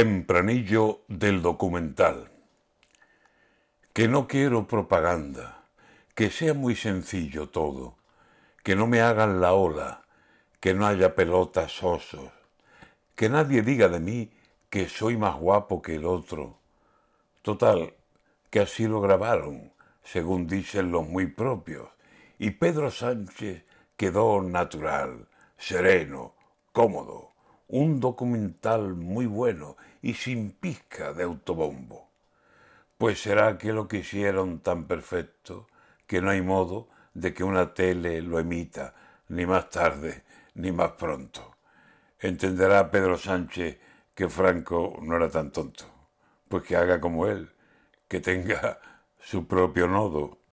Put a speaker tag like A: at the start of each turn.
A: Tempranillo del documental. Que no quiero propaganda, que sea muy sencillo todo, que no me hagan la ola, que no haya pelotas osos, que nadie diga de mí que soy más guapo que el otro. Total, que así lo grabaron, según dicen los muy propios, y Pedro Sánchez quedó natural, sereno, cómodo, un documental muy bueno y sin pizca de autobombo. Pues será que lo quisieron tan perfecto que no hay modo de que una tele lo emita, ni más tarde ni más pronto. Entenderá Pedro Sánchez que Franco no era tan tonto, pues que haga como él, que tenga su propio nodo